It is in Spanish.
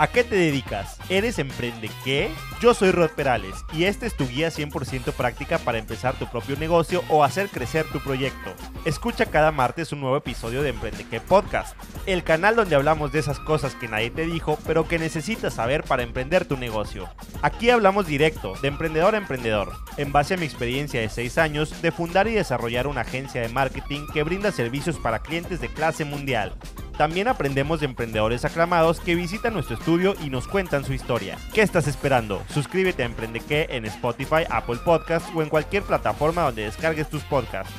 ¿A qué te dedicas? ¿Eres emprende qué? Yo soy Rod Perales y este es tu guía 100% práctica para empezar tu propio negocio o hacer crecer tu proyecto. Escucha cada martes un nuevo episodio de Emprende qué Podcast, el canal donde hablamos de esas cosas que nadie te dijo pero que necesitas saber para emprender tu negocio. Aquí hablamos directo, de emprendedor a emprendedor, en base a mi experiencia de 6 años de fundar y desarrollar una agencia de marketing que brinda servicios para clientes de clase mundial. También aprendemos de emprendedores aclamados que visitan nuestro estudio y nos cuentan su historia. ¿Qué estás esperando? Suscríbete a Emprende en Spotify, Apple Podcasts o en cualquier plataforma donde descargues tus podcasts.